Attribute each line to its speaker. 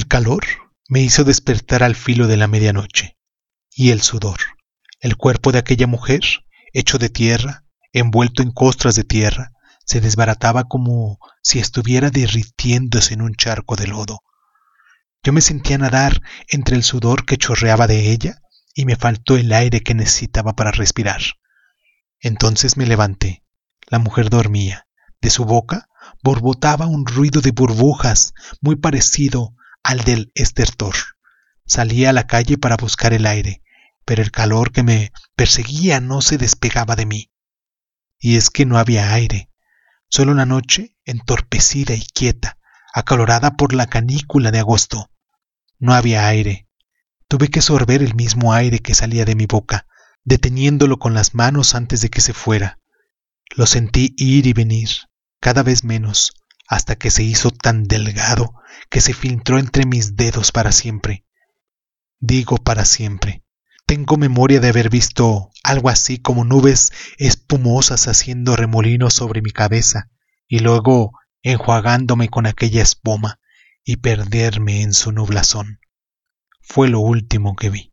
Speaker 1: El calor me hizo despertar al filo de la medianoche, y el sudor, el cuerpo de aquella mujer, hecho de tierra, envuelto en costras de tierra, se desbarataba como si estuviera derritiéndose en un charco de lodo. Yo me sentía nadar entre el sudor que chorreaba de ella y me faltó el aire que necesitaba para respirar. Entonces me levanté. La mujer dormía. De su boca borbotaba un ruido de burbujas muy parecido al del estertor. Salí a la calle para buscar el aire, pero el calor que me perseguía no se despegaba de mí. Y es que no había aire, solo una noche entorpecida y quieta, acalorada por la canícula de agosto. No había aire. Tuve que sorber el mismo aire que salía de mi boca, deteniéndolo con las manos antes de que se fuera. Lo sentí ir y venir, cada vez menos, hasta que se hizo tan delgado que se filtró entre mis dedos para siempre. Digo para siempre. Tengo memoria de haber visto algo así como nubes espumosas haciendo remolinos sobre mi cabeza y luego enjuagándome con aquella espuma y perderme en su nublazón. Fue lo último que vi.